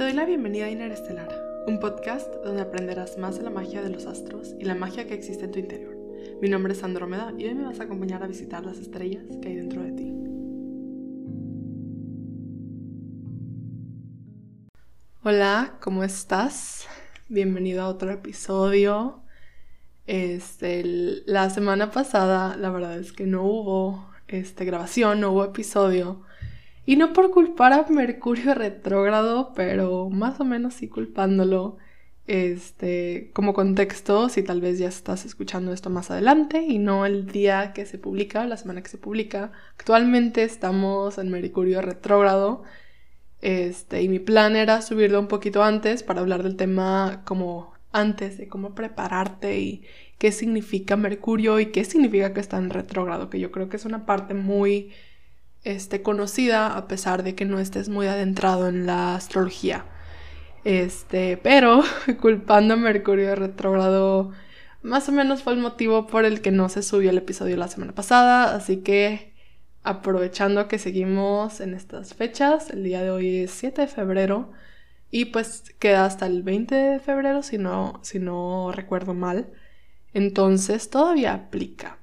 Te doy la bienvenida a Interestelar, un podcast donde aprenderás más de la magia de los astros y la magia que existe en tu interior. Mi nombre es Andrómeda y hoy me vas a acompañar a visitar las estrellas que hay dentro de ti. Hola, ¿cómo estás? Bienvenido a otro episodio. Este, la semana pasada, la verdad es que no hubo este, grabación, no hubo episodio y no por culpar a Mercurio retrógrado, pero más o menos sí culpándolo. Este, como contexto, si tal vez ya estás escuchando esto más adelante y no el día que se publica, la semana que se publica. Actualmente estamos en Mercurio retrógrado. Este, y mi plan era subirlo un poquito antes para hablar del tema como antes de cómo prepararte y qué significa Mercurio y qué significa que está en retrógrado, que yo creo que es una parte muy este, conocida a pesar de que no estés muy adentrado en la astrología. Este, pero culpando a Mercurio retrógrado más o menos fue el motivo por el que no se subió el episodio la semana pasada, así que aprovechando que seguimos en estas fechas, el día de hoy es 7 de febrero y pues queda hasta el 20 de febrero si no, si no recuerdo mal, entonces todavía aplica.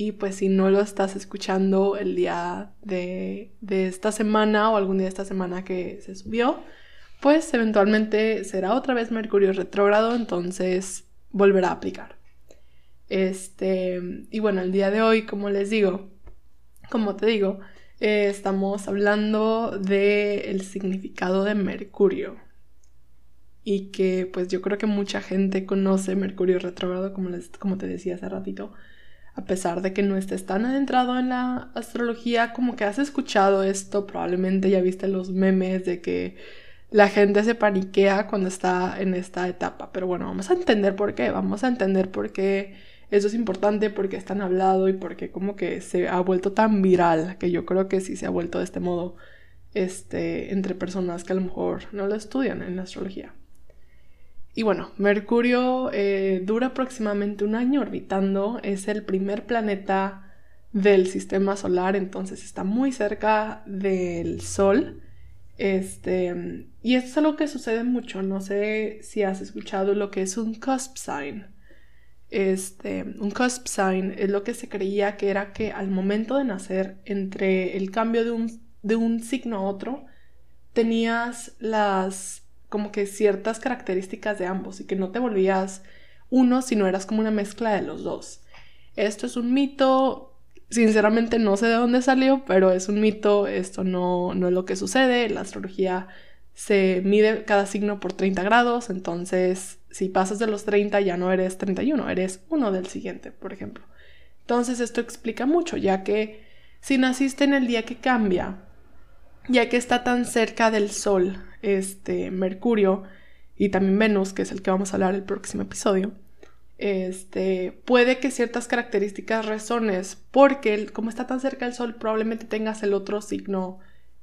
Y pues si no lo estás escuchando el día de, esta semana o algún día de esta semana que se subió, pues eventualmente será otra vez Mercurio retrógrado, entonces volverá a aplicar. Este, y bueno, el día de hoy, como les digo, como te digo, eh, estamos hablando del significado de Mercurio. Y que pues yo creo que mucha gente conoce Mercurio retrógrado, como, les, como te decía hace ratito a pesar de que no estés tan adentrado en la astrología, como que has escuchado esto, probablemente ya viste los memes de que la gente se paniquea cuando está en esta etapa. Pero bueno, vamos a entender por qué, vamos a entender por qué eso es importante, por qué es tan hablado y por qué como que se ha vuelto tan viral, que yo creo que sí se ha vuelto de este modo este, entre personas que a lo mejor no lo estudian en la astrología. Y bueno, Mercurio eh, dura aproximadamente un año orbitando, es el primer planeta del sistema solar, entonces está muy cerca del Sol. Este, y esto es algo que sucede mucho, no sé si has escuchado lo que es un cusp sign. Este, un cusp sign es lo que se creía que era que al momento de nacer, entre el cambio de un, de un signo a otro, tenías las como que ciertas características de ambos y que no te volvías uno, sino eras como una mezcla de los dos. Esto es un mito, sinceramente no sé de dónde salió, pero es un mito, esto no, no es lo que sucede, la astrología se mide cada signo por 30 grados, entonces si pasas de los 30 ya no eres 31, eres uno del siguiente, por ejemplo. Entonces esto explica mucho, ya que si naciste en el día que cambia, ya que está tan cerca del Sol, este, Mercurio y también Venus, que es el que vamos a hablar el próximo episodio, este, puede que ciertas características resones, porque como está tan cerca del Sol, probablemente tengas el otro signo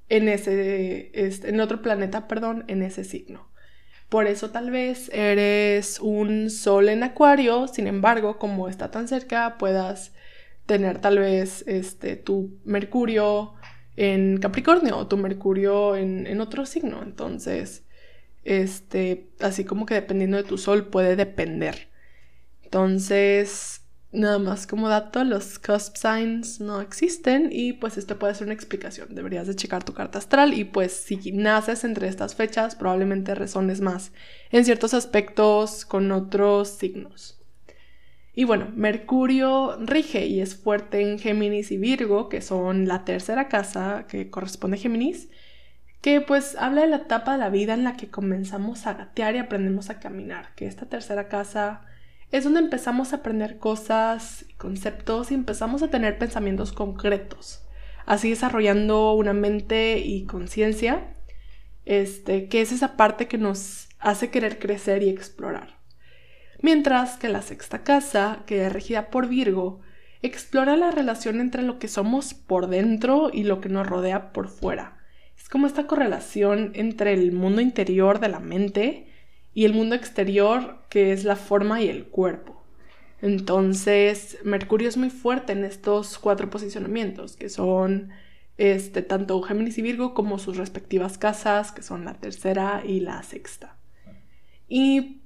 en ese, este, en otro planeta, perdón, en ese signo. Por eso tal vez eres un Sol en Acuario, sin embargo, como está tan cerca, puedas tener tal vez este, tu Mercurio en Capricornio o tu Mercurio en, otro signo. Entonces, este, así como que dependiendo de tu sol puede depender. Entonces, nada más como dato, los cusp signs no existen y pues esto puede ser una explicación. Deberías de checar tu carta astral y pues si naces entre estas fechas probablemente resones más en ciertos aspectos con otros signos. Y bueno, Mercurio rige y es fuerte en Géminis y Virgo, que son la tercera casa que corresponde a Géminis, que pues habla de la etapa de la vida en la que comenzamos a gatear y aprendemos a caminar, que esta tercera casa es donde empezamos a aprender cosas, conceptos y empezamos a tener pensamientos concretos, así desarrollando una mente y conciencia, este, que es esa parte que nos hace querer crecer y explorar mientras que la sexta casa, que es regida por Virgo, explora la relación entre lo que somos por dentro y lo que nos rodea por fuera. Es como esta correlación entre el mundo interior de la mente y el mundo exterior, que es la forma y el cuerpo. Entonces, Mercurio es muy fuerte en estos cuatro posicionamientos, que son este, tanto Géminis y Virgo como sus respectivas casas, que son la tercera y la sexta. Y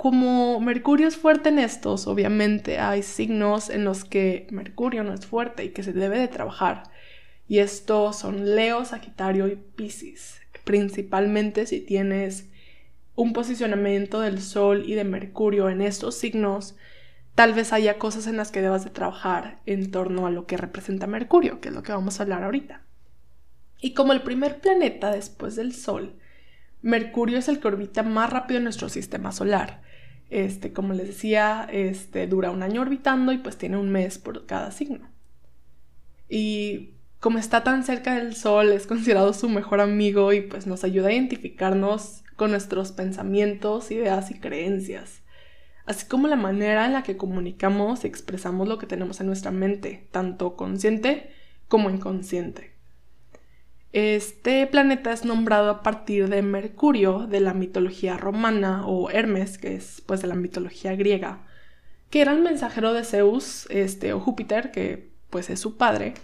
como Mercurio es fuerte en estos, obviamente hay signos en los que Mercurio no es fuerte y que se debe de trabajar. Y estos son Leo, Sagitario y Piscis. Principalmente si tienes un posicionamiento del Sol y de Mercurio en estos signos, tal vez haya cosas en las que debas de trabajar en torno a lo que representa Mercurio, que es lo que vamos a hablar ahorita. Y como el primer planeta después del Sol, Mercurio es el que orbita más rápido en nuestro sistema solar. Este, como les decía, este, dura un año orbitando y pues tiene un mes por cada signo. Y como está tan cerca del Sol, es considerado su mejor amigo y pues nos ayuda a identificarnos con nuestros pensamientos, ideas y creencias, así como la manera en la que comunicamos y expresamos lo que tenemos en nuestra mente, tanto consciente como inconsciente. Este planeta es nombrado a partir de Mercurio de la mitología romana o Hermes, que es pues de la mitología griega, que era el mensajero de Zeus, este o Júpiter, que pues es su padre.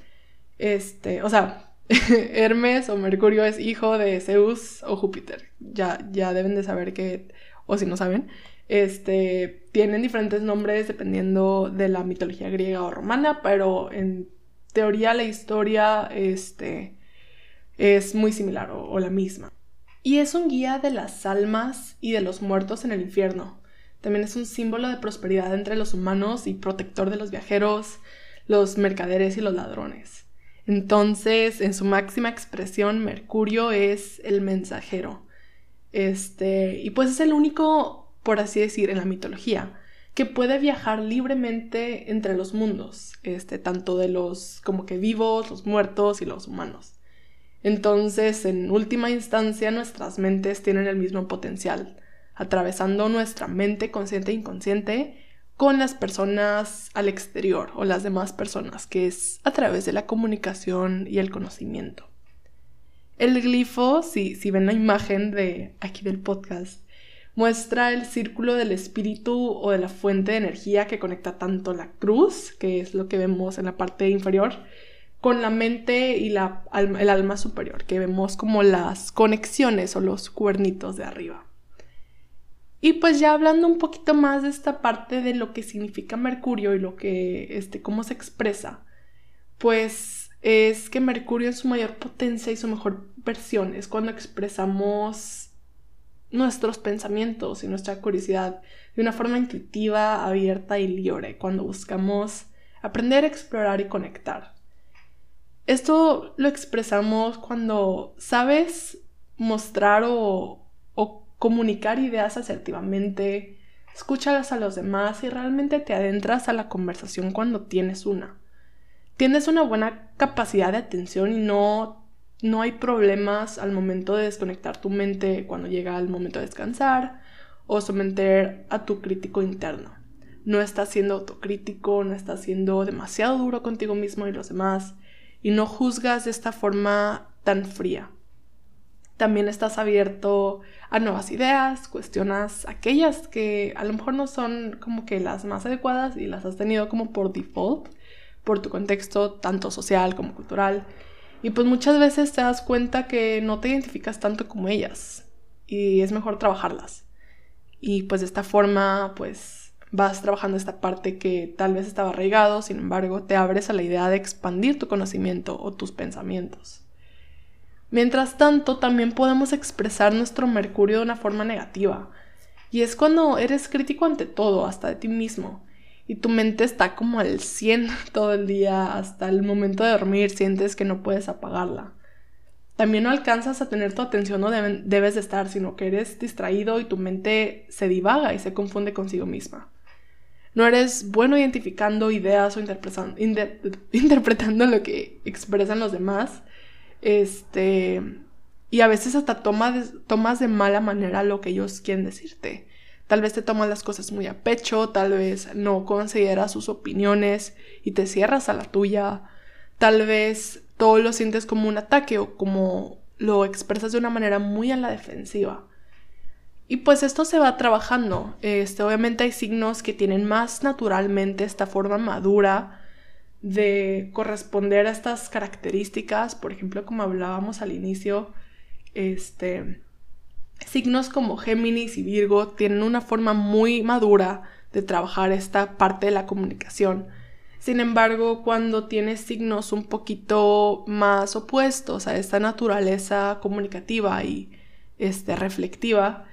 Este, o sea, Hermes o Mercurio es hijo de Zeus o Júpiter. Ya ya deben de saber que o si no saben, este tienen diferentes nombres dependiendo de la mitología griega o romana, pero en teoría la historia este es muy similar o, la misma. Y es un guía de las almas y de los muertos en el infierno. También es un símbolo de prosperidad entre los humanos y protector de los viajeros, los mercaderes y los ladrones. Entonces, en su máxima expresión, Mercurio es el mensajero. Este, y pues es el único, por así decir, en la mitología, que puede viajar libremente entre los mundos, este, tanto de los como que vivos, los muertos y los humanos. Entonces, en última instancia, nuestras mentes tienen el mismo potencial, atravesando nuestra mente consciente e inconsciente con las personas al exterior o las demás personas, que es a través de la comunicación y el conocimiento. El glifo, si, si ven la imagen de aquí del podcast, muestra el círculo del espíritu o de la fuente de energía que conecta tanto la cruz, que es lo que vemos en la parte inferior, con la mente y la, el alma superior, que vemos como las conexiones o los cuernitos de arriba. Y pues ya hablando un poquito más de esta parte de lo que significa Mercurio y lo que, este, cómo se expresa, pues es que Mercurio en su mayor potencia y su mejor versión es cuando expresamos nuestros pensamientos y nuestra curiosidad de una forma intuitiva, abierta y libre, cuando buscamos aprender, explorar y conectar. Esto lo expresamos cuando sabes mostrar o, comunicar ideas asertivamente, escuchas a los demás y realmente te adentras a la conversación cuando tienes una. Tienes una buena capacidad de atención y no, no hay problemas al momento de desconectar tu mente cuando llega el momento de descansar o someter a tu crítico interno. No estás siendo autocrítico, no estás siendo demasiado duro contigo mismo y los demás y no juzgas de esta forma tan fría. También estás abierto a nuevas ideas, cuestionas aquellas que a lo mejor no son como que las más adecuadas y las has tenido como por default, por tu contexto tanto social como cultural. Y pues muchas veces te das cuenta que no te identificas tanto como ellas y es mejor trabajarlas. Y pues de esta forma pues vas trabajando esta parte que tal vez estaba arraigado, sin embargo, te abres a la idea de expandir tu conocimiento o tus pensamientos. Mientras tanto, también podemos expresar nuestro Mercurio de una forma negativa, y es cuando eres crítico ante todo, hasta de ti mismo, y tu mente está como al 100 todo el día, hasta el momento de dormir sientes que no puedes apagarla. También no alcanzas a tener tu atención donde debes de estar, sino que eres distraído y tu mente se divaga y se confunde consigo misma no eres bueno identificando ideas o interpretando lo que expresan los demás. Este, y a veces hasta tomas de mala manera lo que ellos quieren decirte. Tal vez te tomas las cosas muy a pecho, tal vez no consideras sus opiniones y te cierras a la tuya. Tal vez todo lo sientes como un ataque o como lo expresas de una manera muy a la defensiva. Y pues esto se va trabajando. Este, obviamente hay signos que tienen más naturalmente esta forma madura de corresponder a estas características, por ejemplo, como hablábamos al inicio, este, signos como Géminis y Virgo tienen una forma muy madura de trabajar esta parte de la comunicación. Sin embargo, cuando tienes signos un poquito más opuestos a esta naturaleza comunicativa y este, reflectiva,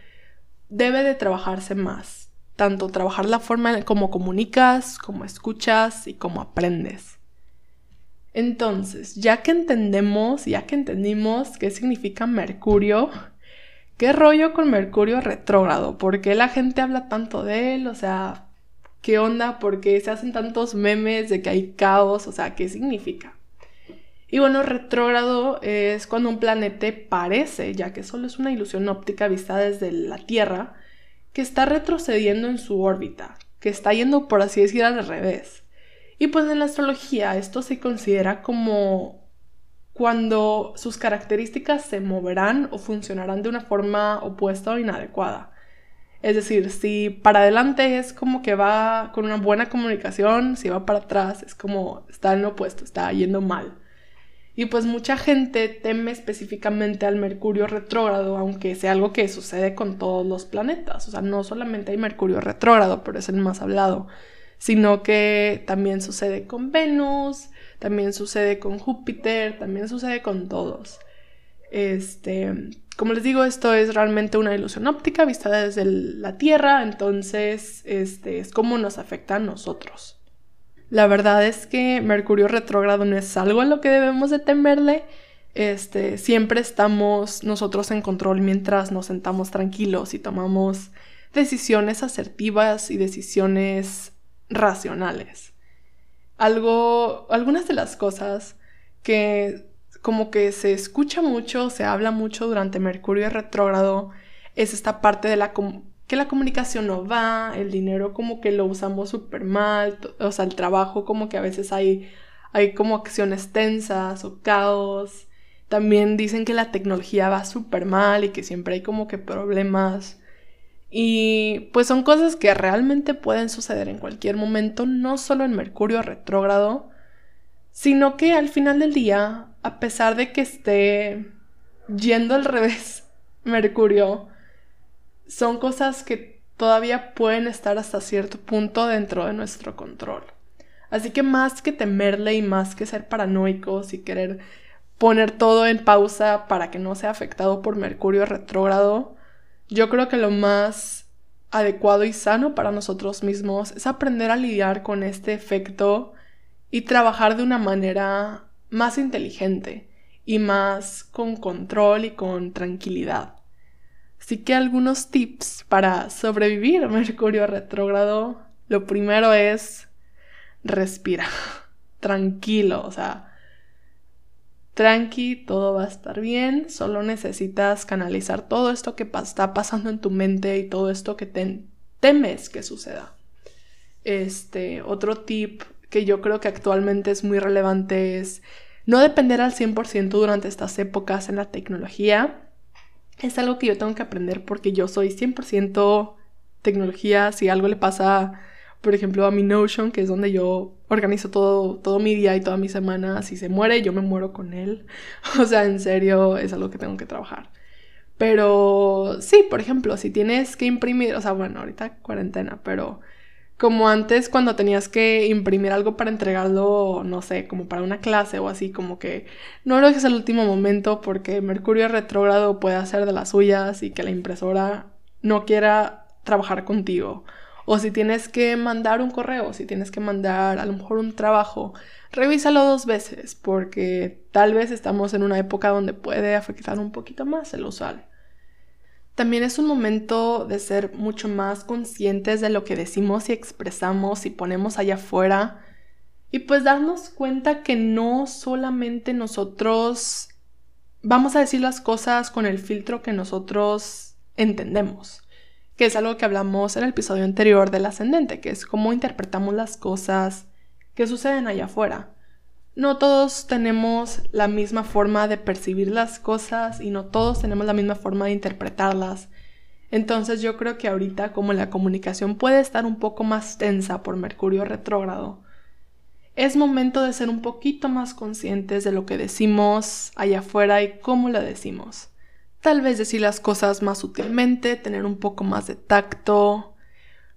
debe de trabajarse más. Tanto trabajar la forma en cómo comunicas, cómo escuchas y cómo aprendes. Entonces, ya que entendemos, ya que entendimos qué significa Mercurio, ¿qué rollo con Mercurio retrógrado? ¿Por qué la gente habla tanto de él? O sea, ¿qué onda? ¿Por qué se hacen tantos memes de que hay caos? O sea, ¿qué significa? Y bueno, retrógrado es cuando un planeta parece, ya que solo es una ilusión óptica vista desde la Tierra, que está retrocediendo en su órbita, que está yendo, por así decir, al revés. Y pues en la astrología esto se considera como cuando sus características se moverán o funcionarán de una forma opuesta o inadecuada. Es decir, si para adelante es como que va con una buena comunicación, si va para atrás es como está en lo opuesto, está yendo mal. Y pues mucha gente teme específicamente al Mercurio retrógrado, aunque sea algo que sucede con todos los planetas. O sea, no solamente hay Mercurio retrógrado, pero es el más hablado sino que también sucede con Venus, también sucede con Júpiter, también sucede con todos. Este, como les digo, esto es realmente una ilusión óptica vista desde la Tierra, entonces este, es como nos afecta a nosotros. La verdad es que Mercurio retrógrado no es algo a lo que debemos de temerle. Este, siempre estamos nosotros en control mientras nos sentamos tranquilos y tomamos decisiones asertivas y decisiones racionales. Algo, algunas de las cosas que como que se escucha mucho, se habla mucho durante Mercurio retrógrado, es esta parte de la que la comunicación no va, el dinero como que lo usamos súper mal, o sea, el trabajo como que a veces hay, hay como acciones tensas o caos. También dicen que la tecnología va súper mal y que siempre hay como que problemas y pues son cosas que realmente pueden suceder en cualquier momento, no solo en Mercurio retrógrado, sino que al final del día, a pesar de que esté yendo al revés Mercurio, son cosas que todavía pueden estar hasta cierto punto dentro de nuestro control. Así que más que temerle y más que ser paranoicos y querer poner todo en pausa para que no sea afectado por Mercurio retrógrado, yo creo que lo más adecuado y sano para nosotros mismos es aprender a lidiar con este efecto y trabajar de una manera más inteligente y más con control y con tranquilidad. Así que algunos tips para sobrevivir a Mercurio retrógrado. Lo primero es respira, tranquilo, o sea, tranqui, todo va a estar bien, solo necesitas canalizar todo esto que está pasando en tu mente y todo esto que temes que suceda. Este, otro tip que yo creo que actualmente es muy relevante es no depender al 100% durante estas épocas en la tecnología. Es algo que yo tengo que aprender porque yo soy 100% tecnología. Si algo le pasa por ejemplo, a mi Notion, que es donde yo organizo todo, todo mi día y toda mi semana. Si se muere, yo me muero con él. O sea, en serio, es algo que tengo que trabajar. Pero sí, por ejemplo, si tienes que imprimir, o sea, bueno, ahorita cuarentena, pero como antes cuando tenías que imprimir algo para entregarlo, no sé, como para una clase o así, como que no lo dejes al último momento porque Mercurio retrógrado puede hacer de las suyas y que la impresora no quiera trabajar contigo o si tienes que mandar un correo, si tienes que mandar a lo mejor un trabajo, revísalo dos veces porque tal vez estamos en una época donde puede afectar un poquito más el usual. También es un momento de ser mucho más conscientes de lo que decimos y expresamos y ponemos allá afuera y pues darnos cuenta que no solamente nosotros vamos a decir las cosas con el filtro que nosotros entendemos que es algo que hablamos en el episodio anterior del ascendente, que es cómo interpretamos las cosas que suceden allá afuera. No todos tenemos la misma forma de percibir las cosas y no todos tenemos la misma forma de interpretarlas. Entonces yo creo que ahorita como la comunicación puede estar un poco más tensa por Mercurio retrógrado, es momento de ser un poquito más conscientes de lo que decimos allá afuera y cómo lo decimos. Tal vez decir las cosas más sutilmente, tener un poco más de tacto,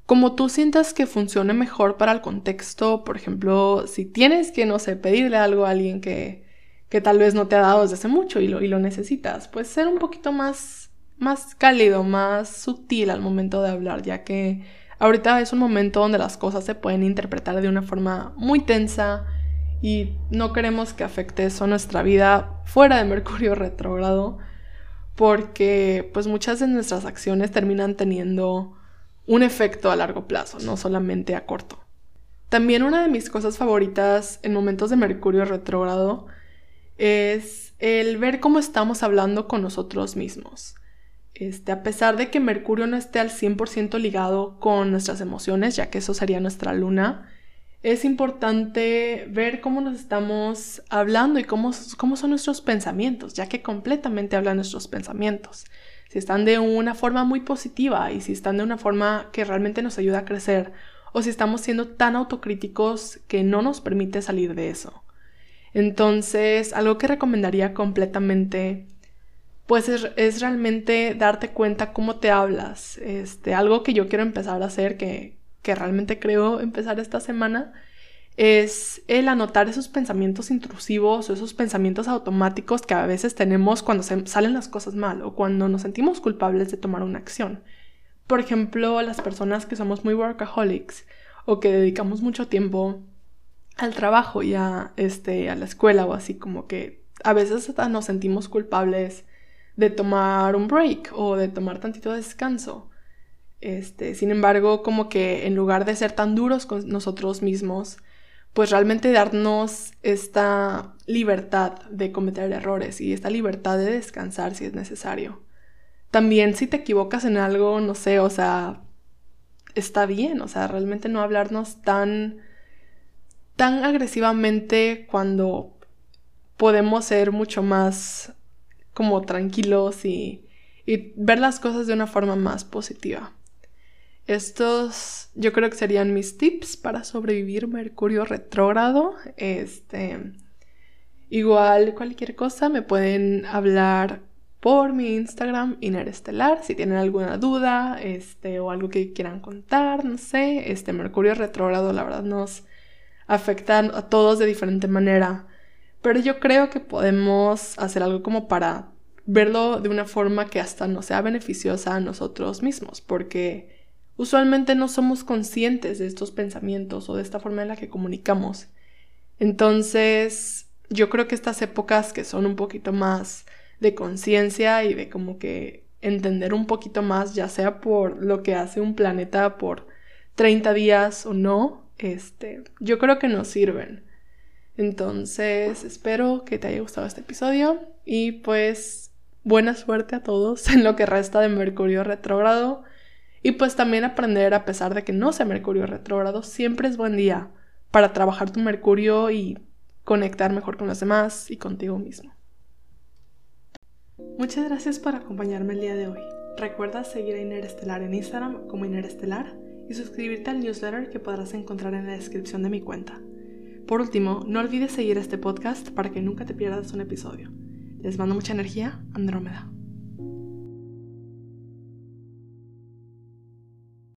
como tú sientas que funcione mejor para el contexto, por ejemplo, si tienes que, no sé, pedirle algo a alguien que, que tal vez no te ha dado desde hace mucho y lo, y lo necesitas, pues ser un poquito más, más cálido, más sutil al momento de hablar, ya que ahorita es un momento donde las cosas se pueden interpretar de una forma muy tensa y no queremos que afecte eso a nuestra vida fuera de Mercurio retrógrado, porque pues muchas de nuestras acciones terminan teniendo un efecto a largo plazo, no solamente a corto. También una de mis cosas favoritas en momentos de Mercurio retrógrado es el ver cómo estamos hablando con nosotros mismos. Este, a pesar de que Mercurio no esté al 100% ligado con nuestras emociones, ya que eso sería nuestra luna, es importante ver cómo nos estamos hablando y cómo, cómo son nuestros pensamientos, ya que completamente hablan nuestros pensamientos si están de una forma muy positiva y si están de una forma que realmente nos ayuda a crecer o si estamos siendo tan autocríticos que no nos permite salir de eso. Entonces, algo que recomendaría completamente, pues es, realmente darte cuenta cómo te hablas. Este, algo que yo quiero empezar a hacer, que, que realmente creo empezar esta semana, es el anotar esos pensamientos intrusivos o esos pensamientos automáticos que a veces tenemos cuando se salen las cosas mal o cuando nos sentimos culpables de tomar una acción. Por ejemplo, las personas que somos muy workaholics o que dedicamos mucho tiempo al trabajo y a, este, a la escuela o así como que a veces nos sentimos culpables de tomar un break o de tomar tantito descanso. Este, sin embargo, como que en lugar de ser tan duros con nosotros mismos, pues realmente darnos esta libertad de cometer errores y esta libertad de descansar si es necesario. También si te equivocas en algo, no sé, o sea, está bien, o sea, realmente no hablarnos tan tan agresivamente cuando podemos ser mucho más como tranquilos y, y ver las cosas de una forma más positiva. Estos yo creo que serían mis tips para sobrevivir Mercurio retrógrado. Este, igual cualquier cosa me pueden hablar por mi Instagram Inerestelar si tienen alguna duda, este o algo que quieran contar, no sé, este Mercurio retrógrado la verdad nos afecta a todos de diferente manera, pero yo creo que podemos hacer algo como para verlo de una forma que hasta nos sea beneficiosa a nosotros mismos, porque Usualmente no somos conscientes de estos pensamientos o de esta forma en la que comunicamos. Entonces, yo creo que estas épocas que son un poquito más de conciencia y de como que entender un poquito más, ya sea por lo que hace un planeta por 30 días o no, este, yo creo que nos sirven. Entonces, espero que te haya gustado este episodio y pues buena suerte a todos en lo que resta de Mercurio retrógrado. Y pues también aprender, a pesar de que no sea Mercurio retrógrado, siempre es buen día para trabajar tu Mercurio y conectar mejor con los demás y contigo mismo. Muchas gracias por acompañarme el día de hoy. Recuerda seguir a Inerestelar en Instagram como Inerestelar y suscribirte al newsletter que podrás encontrar en la descripción de mi cuenta. Por último, no olvides seguir este podcast para que nunca te pierdas un episodio. Les mando mucha energía, Andrómeda.